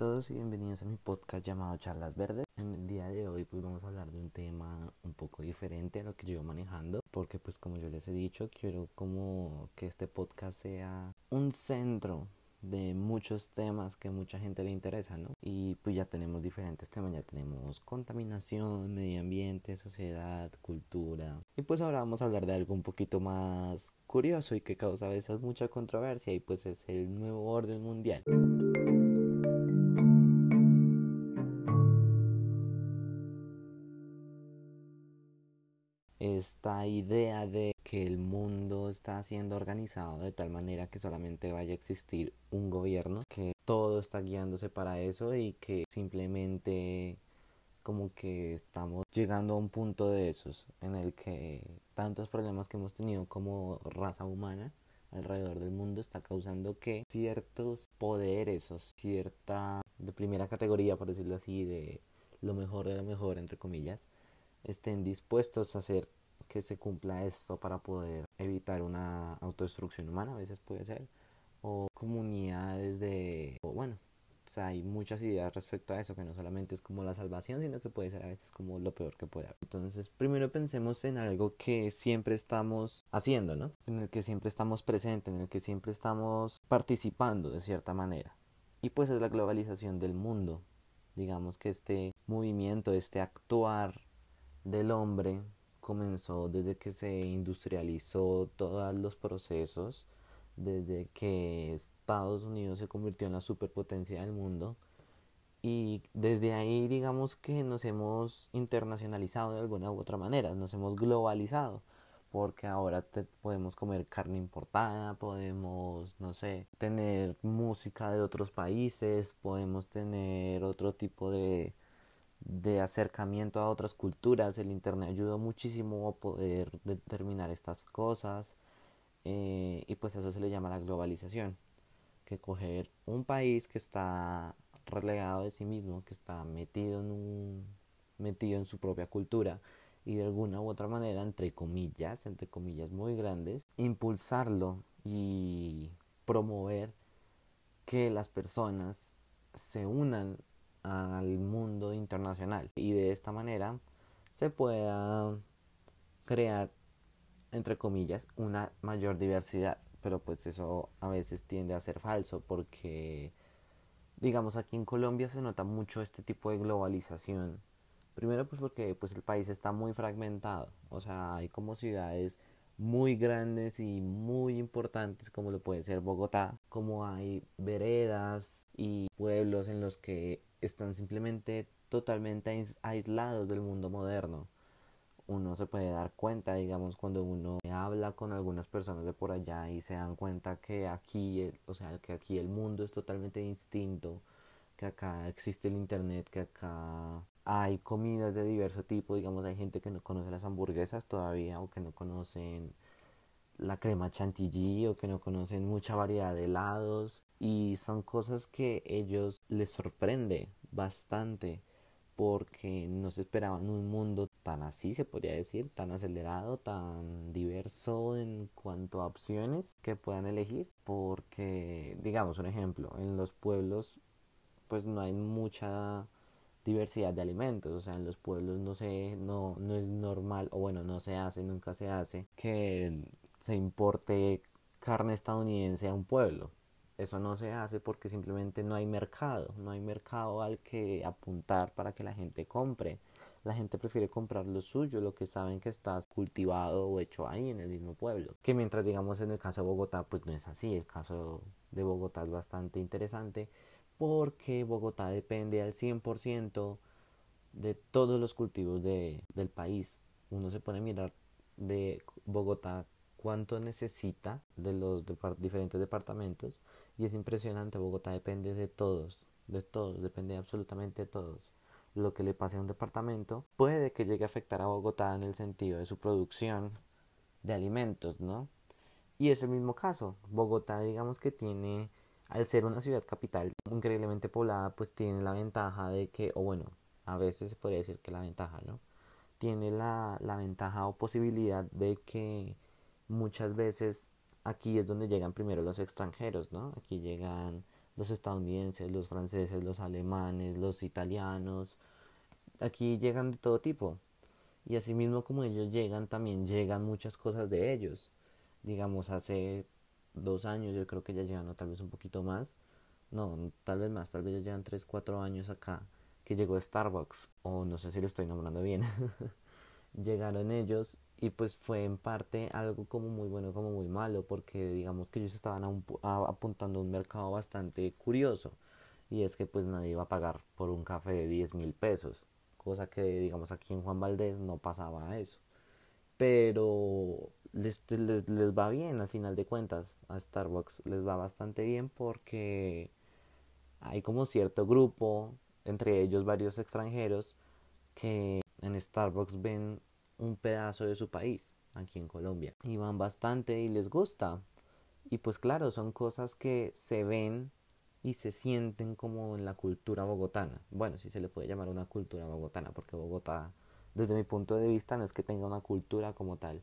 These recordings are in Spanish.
todos y bienvenidos a mi podcast llamado Charlas Verdes. En el día de hoy pues vamos a hablar de un tema un poco diferente a lo que yo manejando porque pues como yo les he dicho quiero como que este podcast sea un centro de muchos temas que mucha gente le interesa, ¿no? Y pues ya tenemos diferentes temas, ya tenemos contaminación, medio ambiente, sociedad, cultura. Y pues ahora vamos a hablar de algo un poquito más curioso y que causa a veces mucha controversia y pues es el nuevo orden mundial. Esta idea de que el mundo está siendo organizado de tal manera que solamente vaya a existir un gobierno, que todo está guiándose para eso y que simplemente como que estamos llegando a un punto de esos en el que tantos problemas que hemos tenido como raza humana alrededor del mundo está causando que ciertos poderes o cierta de primera categoría por decirlo así de lo mejor de lo mejor entre comillas estén dispuestos a hacer que se cumpla esto para poder evitar una autodestrucción humana, a veces puede ser, o comunidades de, o bueno, o sea, hay muchas ideas respecto a eso, que no solamente es como la salvación, sino que puede ser a veces como lo peor que puede haber. Entonces, primero pensemos en algo que siempre estamos haciendo, ¿no? En el que siempre estamos presentes, en el que siempre estamos participando de cierta manera. Y pues es la globalización del mundo. Digamos que este movimiento, este actuar del hombre comenzó desde que se industrializó todos los procesos, desde que Estados Unidos se convirtió en la superpotencia del mundo. Y desde ahí digamos que nos hemos internacionalizado de alguna u otra manera, nos hemos globalizado porque ahora podemos comer carne importada, podemos, no sé, tener música de otros países, podemos tener otro tipo de de acercamiento a otras culturas. El Internet ayudó muchísimo a poder determinar estas cosas eh, y pues eso se le llama la globalización. Que coger un país que está relegado de sí mismo, que está metido en un metido en su propia cultura y de alguna u otra manera, entre comillas, entre comillas muy grandes, impulsarlo y promover que las personas se unan al mundo internacional. Y de esta manera se pueda crear entre comillas una mayor diversidad. Pero pues eso a veces tiende a ser falso porque digamos aquí en Colombia se nota mucho este tipo de globalización. Primero pues porque pues el país está muy fragmentado. O sea hay como ciudades muy grandes y muy importantes como lo puede ser Bogotá, como hay veredas y pueblos en los que están simplemente totalmente aislados del mundo moderno. Uno se puede dar cuenta, digamos, cuando uno habla con algunas personas de por allá y se dan cuenta que aquí, o sea, que aquí el mundo es totalmente distinto, que acá existe el internet, que acá hay comidas de diverso tipo, digamos, hay gente que no conoce las hamburguesas todavía o que no conocen la crema chantilly o que no conocen mucha variedad de helados. Y son cosas que ellos les sorprende bastante porque no se esperaban un mundo tan así, se podría decir, tan acelerado, tan diverso en cuanto a opciones que puedan elegir, porque, digamos, un ejemplo, en los pueblos pues no hay mucha diversidad de alimentos, o sea, en los pueblos no se, no, no es normal, o bueno, no se hace, nunca se hace, que se importe carne estadounidense a un pueblo. Eso no se hace porque simplemente no hay mercado, no hay mercado al que apuntar para que la gente compre. La gente prefiere comprar lo suyo, lo que saben que está cultivado o hecho ahí en el mismo pueblo. Que mientras digamos en el caso de Bogotá, pues no es así. El caso de Bogotá es bastante interesante porque Bogotá depende al 100% de todos los cultivos de, del país. Uno se pone a mirar de Bogotá cuánto necesita de los diferentes departamentos y es impresionante, Bogotá depende de todos, de todos, depende absolutamente de todos. Lo que le pase a un departamento puede que llegue a afectar a Bogotá en el sentido de su producción de alimentos, ¿no? Y es el mismo caso. Bogotá, digamos que tiene, al ser una ciudad capital increíblemente poblada, pues tiene la ventaja de que, o bueno, a veces se podría decir que la ventaja, ¿no? Tiene la, la ventaja o posibilidad de que muchas veces aquí es donde llegan primero los extranjeros, ¿no? Aquí llegan los estadounidenses, los franceses, los alemanes, los italianos. Aquí llegan de todo tipo. Y asimismo como ellos llegan, también llegan muchas cosas de ellos. Digamos, hace dos años, yo creo que ya llegan, o tal vez un poquito más. No, tal vez más, tal vez ya llevan tres, cuatro años acá, que llegó Starbucks. O no sé si lo estoy nombrando bien. Llegaron ellos y pues fue en parte algo como muy bueno como muy malo porque digamos que ellos estaban apuntando a un mercado bastante curioso y es que pues nadie iba a pagar por un café de 10 mil pesos cosa que digamos aquí en Juan Valdés no pasaba eso. Pero les, les, les va bien al final de cuentas a Starbucks les va bastante bien porque hay como cierto grupo entre ellos varios extranjeros que en Starbucks ven un pedazo de su país aquí en Colombia. Y van bastante y les gusta. Y pues claro, son cosas que se ven y se sienten como en la cultura bogotana. Bueno, si se le puede llamar una cultura bogotana, porque Bogotá, desde mi punto de vista, no es que tenga una cultura como tal,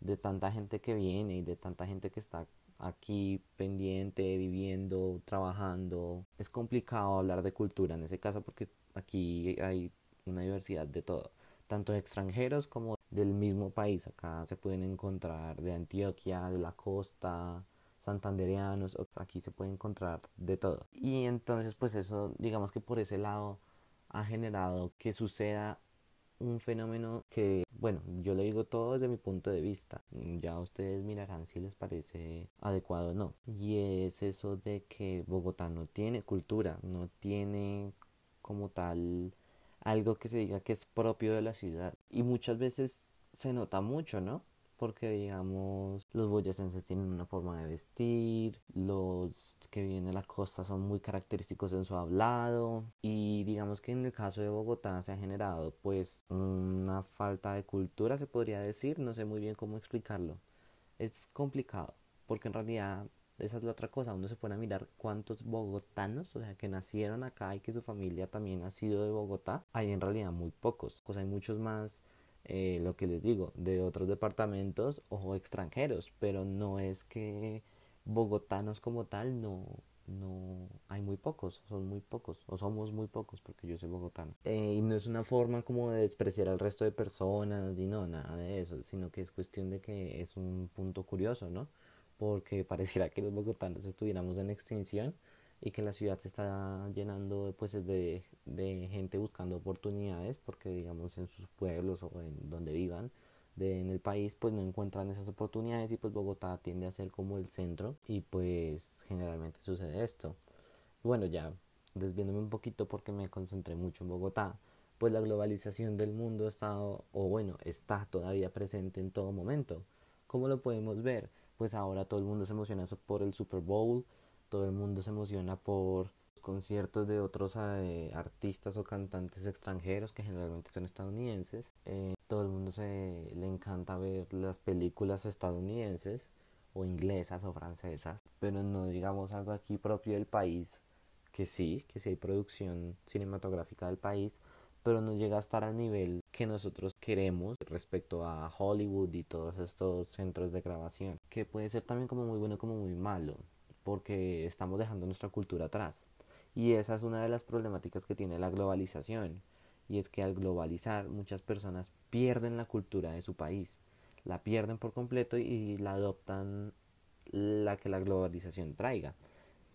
de tanta gente que viene y de tanta gente que está aquí pendiente, viviendo, trabajando. Es complicado hablar de cultura en ese caso porque aquí hay una diversidad de todo tanto extranjeros como del mismo país. Acá se pueden encontrar de Antioquia, de la costa, santandereanos, aquí se puede encontrar de todo. Y entonces pues eso, digamos que por ese lado ha generado que suceda un fenómeno que, bueno, yo lo digo todo desde mi punto de vista. Ya ustedes mirarán si les parece adecuado o no. Y es eso de que Bogotá no tiene cultura, no tiene como tal algo que se diga que es propio de la ciudad. Y muchas veces se nota mucho, ¿no? Porque digamos, los boyacenses tienen una forma de vestir, los que vienen de la costa son muy característicos en su hablado y digamos que en el caso de Bogotá se ha generado pues una falta de cultura, se podría decir, no sé muy bien cómo explicarlo. Es complicado porque en realidad esa es la otra cosa, uno se pone a mirar cuántos bogotanos, o sea, que nacieron acá y que su familia también ha sido de Bogotá, hay en realidad muy pocos, pues hay muchos más, eh, lo que les digo, de otros departamentos o extranjeros, pero no es que bogotanos como tal no, no hay muy pocos, son muy pocos, o somos muy pocos, porque yo soy bogotano. Eh, y no es una forma como de despreciar al resto de personas, no, nada de eso, sino que es cuestión de que es un punto curioso, ¿no? Porque pareciera que los bogotanos estuviéramos en extinción y que la ciudad se está llenando pues de, de gente buscando oportunidades porque digamos en sus pueblos o en donde vivan de, en el país pues no encuentran esas oportunidades y pues Bogotá tiende a ser como el centro y pues generalmente sucede esto bueno ya desviándome un poquito porque me concentré mucho en Bogotá pues la globalización del mundo ha estado o bueno está todavía presente en todo momento ¿cómo lo podemos ver? Pues ahora todo el mundo se emociona por el Super Bowl, todo el mundo se emociona por conciertos de otros eh, artistas o cantantes extranjeros que generalmente son estadounidenses. Eh, todo el mundo se le encanta ver las películas estadounidenses o inglesas o francesas, pero no digamos algo aquí propio del país, que sí, que sí hay producción cinematográfica del país, pero no llega a estar al nivel que nosotros queremos respecto a Hollywood y todos estos centros de grabación, que puede ser también como muy bueno como muy malo, porque estamos dejando nuestra cultura atrás. Y esa es una de las problemáticas que tiene la globalización, y es que al globalizar muchas personas pierden la cultura de su país, la pierden por completo y la adoptan la que la globalización traiga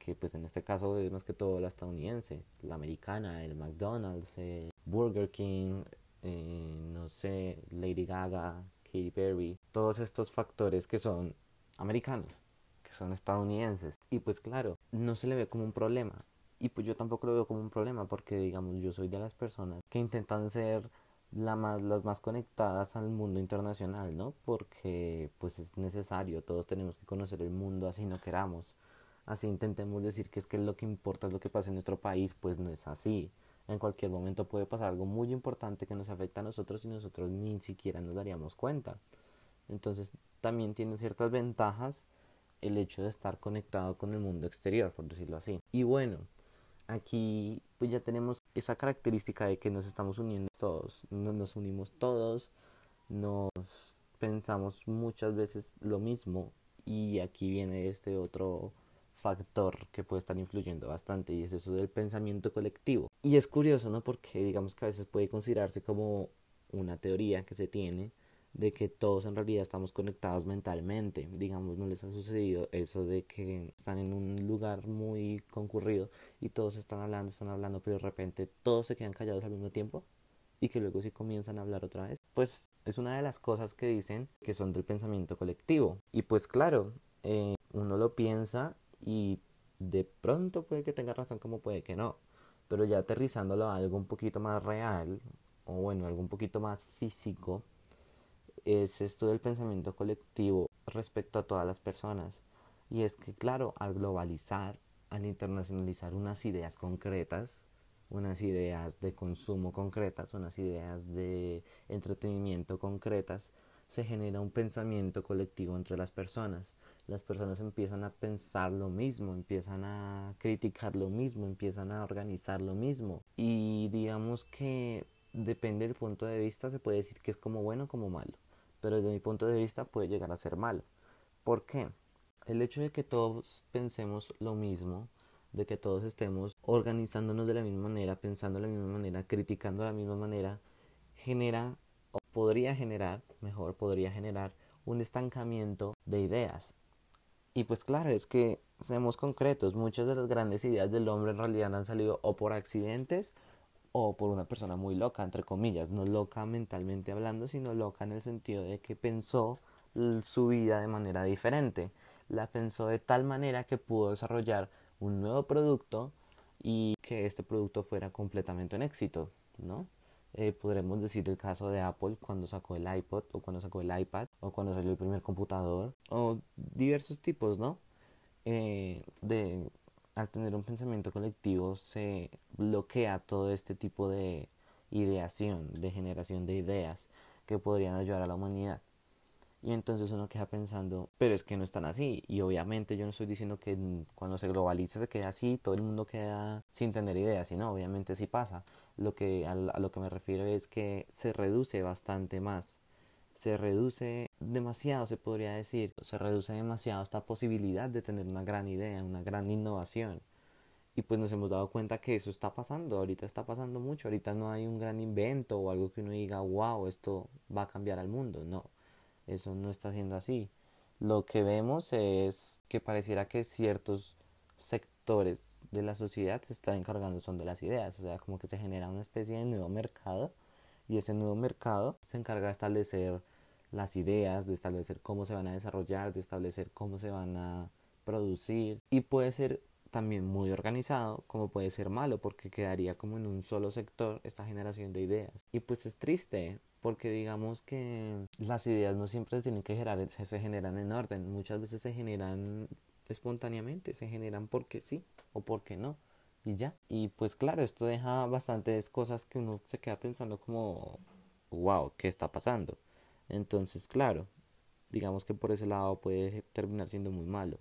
que pues en este caso es más que todo la estadounidense, la americana, el McDonald's, el Burger King, eh, no sé, Lady Gaga, Katy Perry, todos estos factores que son americanos, que son estadounidenses. Y pues claro, no se le ve como un problema. Y pues yo tampoco lo veo como un problema porque digamos yo soy de las personas que intentan ser la más, las más conectadas al mundo internacional, ¿no? Porque pues es necesario, todos tenemos que conocer el mundo así no queramos. Así intentemos decir que es que lo que importa es lo que pasa en nuestro país, pues no es así en cualquier momento puede pasar algo muy importante que nos afecta a nosotros y nosotros ni siquiera nos daríamos cuenta. Entonces también tiene ciertas ventajas el hecho de estar conectado con el mundo exterior, por decirlo así. Y bueno, aquí pues ya tenemos esa característica de que nos estamos uniendo todos, nos unimos todos, nos pensamos muchas veces lo mismo y aquí viene este otro factor que puede estar influyendo bastante y es eso del pensamiento colectivo. Y es curioso, ¿no? Porque digamos que a veces puede considerarse como una teoría que se tiene de que todos en realidad estamos conectados mentalmente. Digamos, no les ha sucedido eso de que están en un lugar muy concurrido y todos están hablando, están hablando, pero de repente todos se quedan callados al mismo tiempo y que luego sí comienzan a hablar otra vez. Pues es una de las cosas que dicen que son del pensamiento colectivo. Y pues claro, eh, uno lo piensa y de pronto puede que tenga razón como puede que no. Pero ya aterrizándolo a algo un poquito más real, o bueno, algo un poquito más físico, es esto del pensamiento colectivo respecto a todas las personas. Y es que, claro, al globalizar, al internacionalizar unas ideas concretas, unas ideas de consumo concretas, unas ideas de entretenimiento concretas, se genera un pensamiento colectivo entre las personas. Las personas empiezan a pensar lo mismo, empiezan a criticar lo mismo, empiezan a organizar lo mismo. Y digamos que depende del punto de vista, se puede decir que es como bueno como malo pero desde mi punto de vista puede llegar a ser malo. ¿Por qué? El hecho de que todos pensemos lo mismo, de que todos estemos organizándonos de la misma manera, pensando de la misma manera, criticando de la misma manera, genera o podría generar, mejor podría generar un estancamiento de ideas. Y pues claro, es que seamos concretos, muchas de las grandes ideas del hombre en realidad han salido o por accidentes o por una persona muy loca, entre comillas, no loca mentalmente hablando, sino loca en el sentido de que pensó su vida de manera diferente. La pensó de tal manera que pudo desarrollar un nuevo producto y que este producto fuera completamente un éxito, ¿no? Eh, podremos decir el caso de Apple cuando sacó el iPod o cuando sacó el iPad o cuando salió el primer computador o diversos tipos, ¿no? Eh, de al tener un pensamiento colectivo se bloquea todo este tipo de ideación, de generación de ideas que podrían ayudar a la humanidad. Y entonces uno queda pensando, pero es que no están así. Y obviamente yo no estoy diciendo que cuando se globaliza se queda así, todo el mundo queda sin tener ideas, sino obviamente sí pasa. Lo que, a lo que me refiero es que se reduce bastante más se reduce demasiado, se podría decir, se reduce demasiado esta posibilidad de tener una gran idea, una gran innovación. Y pues nos hemos dado cuenta que eso está pasando, ahorita está pasando mucho, ahorita no hay un gran invento o algo que uno diga, wow, esto va a cambiar al mundo, no, eso no está siendo así. Lo que vemos es que pareciera que ciertos sectores de la sociedad se están encargando son de las ideas, o sea, como que se genera una especie de nuevo mercado y ese nuevo mercado se encarga de establecer las ideas, de establecer cómo se van a desarrollar, de establecer cómo se van a producir. Y puede ser también muy organizado como puede ser malo porque quedaría como en un solo sector esta generación de ideas. Y pues es triste porque digamos que las ideas no siempre se tienen que generar, se generan en orden, muchas veces se generan espontáneamente, se generan porque sí o porque no y ya. Y pues claro, esto deja bastantes cosas que uno se queda pensando como, wow, ¿qué está pasando? Entonces, claro, digamos que por ese lado puede terminar siendo muy malo.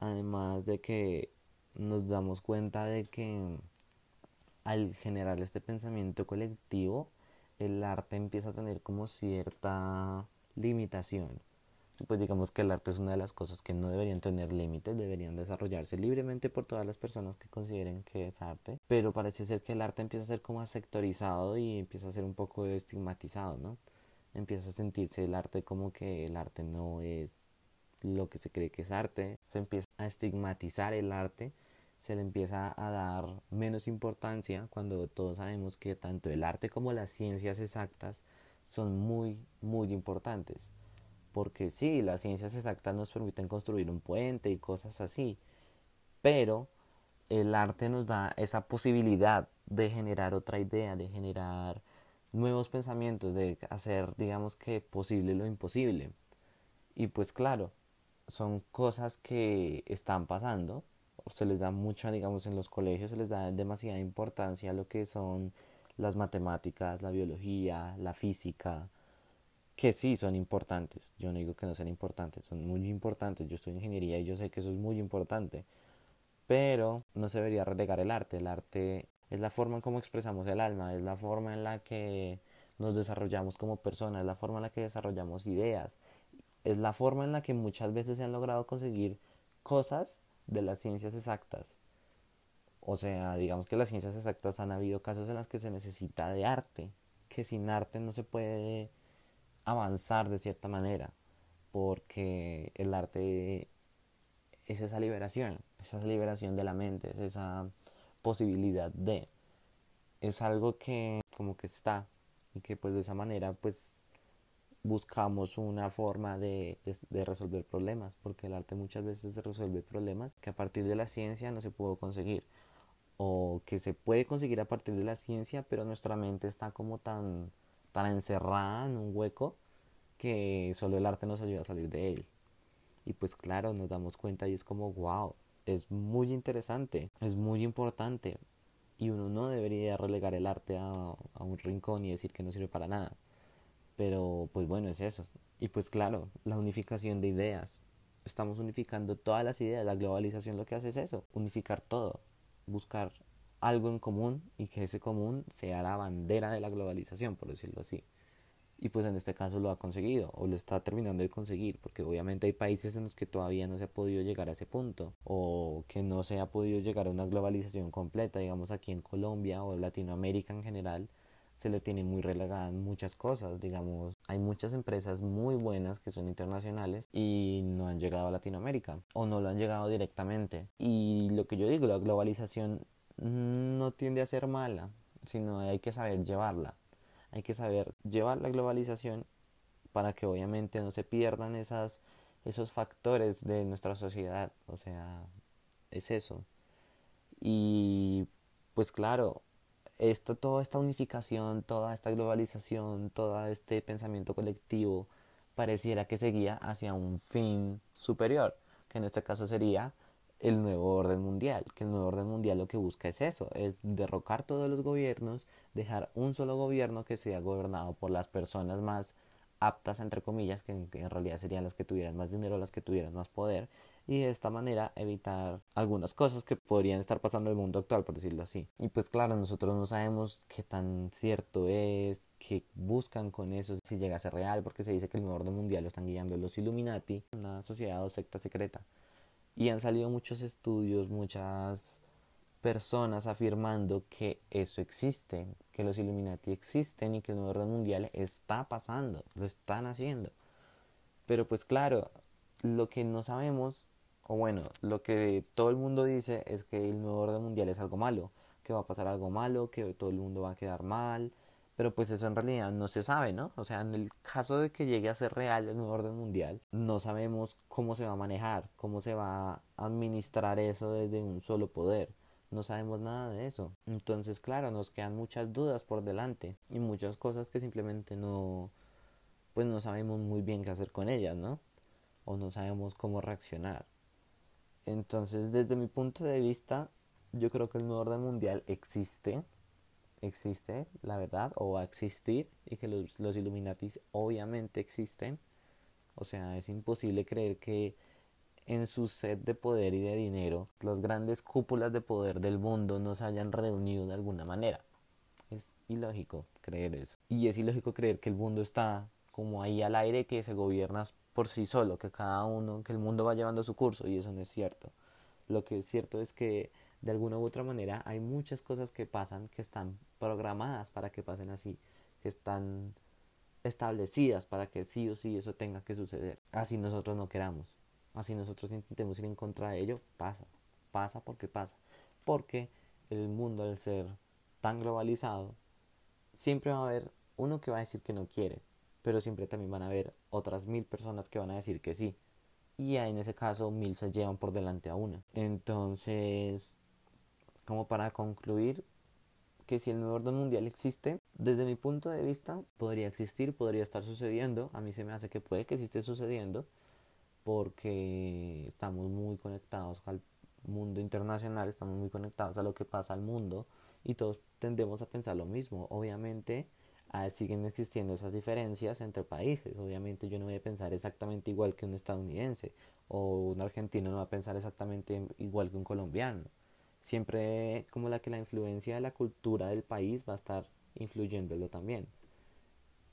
Además de que nos damos cuenta de que al generar este pensamiento colectivo, el arte empieza a tener como cierta limitación pues digamos que el arte es una de las cosas que no deberían tener límites, deberían desarrollarse libremente por todas las personas que consideren que es arte, pero parece ser que el arte empieza a ser como sectorizado y empieza a ser un poco estigmatizado, ¿no? Empieza a sentirse el arte como que el arte no es lo que se cree que es arte, se empieza a estigmatizar el arte, se le empieza a dar menos importancia cuando todos sabemos que tanto el arte como las ciencias exactas son muy, muy importantes porque sí, las ciencias exactas nos permiten construir un puente y cosas así, pero el arte nos da esa posibilidad de generar otra idea, de generar nuevos pensamientos, de hacer, digamos que, posible lo imposible. Y pues claro, son cosas que están pasando, se les da mucha, digamos, en los colegios se les da demasiada importancia a lo que son las matemáticas, la biología, la física, que sí son importantes. Yo no digo que no sean importantes, son muy importantes. Yo estoy en ingeniería y yo sé que eso es muy importante. Pero no se debería relegar el arte. El arte es la forma en cómo expresamos el alma, es la forma en la que nos desarrollamos como personas, es la forma en la que desarrollamos ideas, es la forma en la que muchas veces se han logrado conseguir cosas de las ciencias exactas. O sea, digamos que las ciencias exactas han habido casos en los que se necesita de arte, que sin arte no se puede avanzar de cierta manera, porque el arte es esa liberación, esa liberación de la mente, es esa posibilidad de, es algo que como que está y que pues de esa manera pues buscamos una forma de, de, resolver problemas, porque el arte muchas veces resuelve problemas que a partir de la ciencia no se pudo conseguir, o que se puede conseguir a partir de la ciencia, pero nuestra mente está como tan, tan encerrada en un hueco que solo el arte nos ayuda a salir de él. Y pues claro, nos damos cuenta y es como, wow, es muy interesante, es muy importante. Y uno no debería relegar el arte a, a un rincón y decir que no sirve para nada. Pero pues bueno, es eso. Y pues claro, la unificación de ideas. Estamos unificando todas las ideas. La globalización lo que hace es eso, unificar todo. Buscar algo en común y que ese común sea la bandera de la globalización, por decirlo así. Y pues en este caso lo ha conseguido o lo está terminando de conseguir, porque obviamente hay países en los que todavía no se ha podido llegar a ese punto o que no se ha podido llegar a una globalización completa, digamos aquí en Colombia o Latinoamérica en general se le tiene muy relegada muchas cosas, digamos, hay muchas empresas muy buenas que son internacionales y no han llegado a Latinoamérica o no lo han llegado directamente. Y lo que yo digo, la globalización no tiende a ser mala, sino hay que saber llevarla. Hay que saber llevar la globalización para que obviamente no se pierdan esas, esos factores de nuestra sociedad. O sea, es eso. Y pues claro, esto, toda esta unificación, toda esta globalización, todo este pensamiento colectivo pareciera que seguía hacia un fin superior, que en este caso sería el nuevo orden mundial, que el nuevo orden mundial lo que busca es eso, es derrocar todos los gobiernos, dejar un solo gobierno que sea gobernado por las personas más aptas, entre comillas, que en, realidad serían las que tuvieran más dinero, las que tuvieran más poder, y de esta manera evitar algunas cosas que podrían estar pasando en el mundo actual, por decirlo así. Y pues claro, nosotros no sabemos qué tan cierto es, qué buscan con eso, si llega a ser real, porque se dice que el nuevo orden mundial lo están guiando los Illuminati, una sociedad o secta secreta. Y han salido muchos estudios, muchas personas afirmando que eso existe, que los Illuminati existen y que el nuevo orden mundial está pasando, lo están haciendo. Pero pues claro, lo que no sabemos, o bueno, lo que todo el mundo dice es que el nuevo orden mundial es algo malo, que va a pasar algo malo, que todo el mundo va a quedar mal, pero pues eso en realidad no se sabe, ¿no? O sea, en el caso de que llegue a ser real el nuevo orden mundial, no sabemos cómo se va a manejar, cómo se va a administrar eso desde un solo poder no sabemos nada de eso. Entonces, claro, nos quedan muchas dudas por delante y muchas cosas que simplemente no, pues no sabemos muy bien qué hacer con ellas, ¿no? O no sabemos cómo reaccionar. Entonces, desde mi punto de vista, yo creo que el nuevo orden mundial existe, existe, la verdad, o va a existir, y que los, los Illuminatis obviamente existen. O sea, es imposible creer que en su sed de poder y de dinero, las grandes cúpulas de poder del mundo no se hayan reunido de alguna manera. Es ilógico creer eso. Y es ilógico creer que el mundo está como ahí al aire, que se gobierna por sí solo, que cada uno, que el mundo va llevando su curso, y eso no es cierto. Lo que es cierto es que de alguna u otra manera hay muchas cosas que pasan que están programadas para que pasen así, que están establecidas para que sí o sí eso tenga que suceder. Así nosotros no queramos así nosotros intentemos ir en contra de ello, pasa, pasa porque pasa. Porque el mundo al ser tan globalizado, siempre va a haber uno que va a decir que no quiere, pero siempre también van a haber otras mil personas que van a decir que sí. Y en ese caso mil se llevan por delante a una. Entonces, como para concluir, que si el nuevo orden mundial existe, desde mi punto de vista, podría existir, podría estar sucediendo. A mí se me hace que puede que esté sucediendo porque estamos muy conectados al mundo internacional, estamos muy conectados a lo que pasa al mundo y todos tendemos a pensar lo mismo. Obviamente ah, siguen existiendo esas diferencias entre países. Obviamente yo no voy a pensar exactamente igual que un estadounidense o un argentino no va a pensar exactamente igual que un colombiano. Siempre como la que la influencia de la cultura del país va a estar influyéndolo también.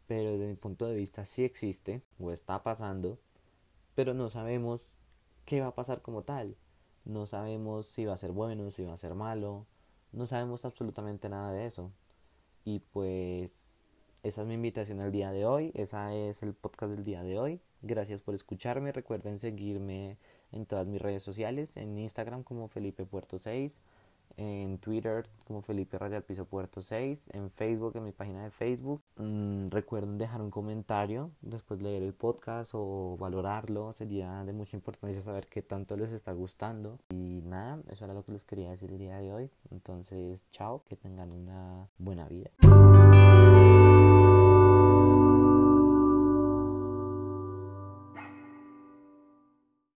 Pero desde mi punto de vista sí existe o está pasando pero no sabemos qué va a pasar como tal. no sabemos si va a ser bueno, si va a ser malo, no sabemos absolutamente nada de eso. Y pues esa es mi invitación al día de hoy, esa es el podcast del día de hoy. Gracias por escucharme, recuerden seguirme en todas mis redes sociales, en Instagram como Felipe Puerto 6, en Twitter como Felipe Rayal Piso Puerto 6, en Facebook, en mi página de Facebook. Mm, recuerden dejar un comentario, después leer el podcast o valorarlo, sería de mucha importancia saber qué tanto les está gustando. Y nada, eso era lo que les quería decir el día de hoy. Entonces, chao, que tengan una buena vida.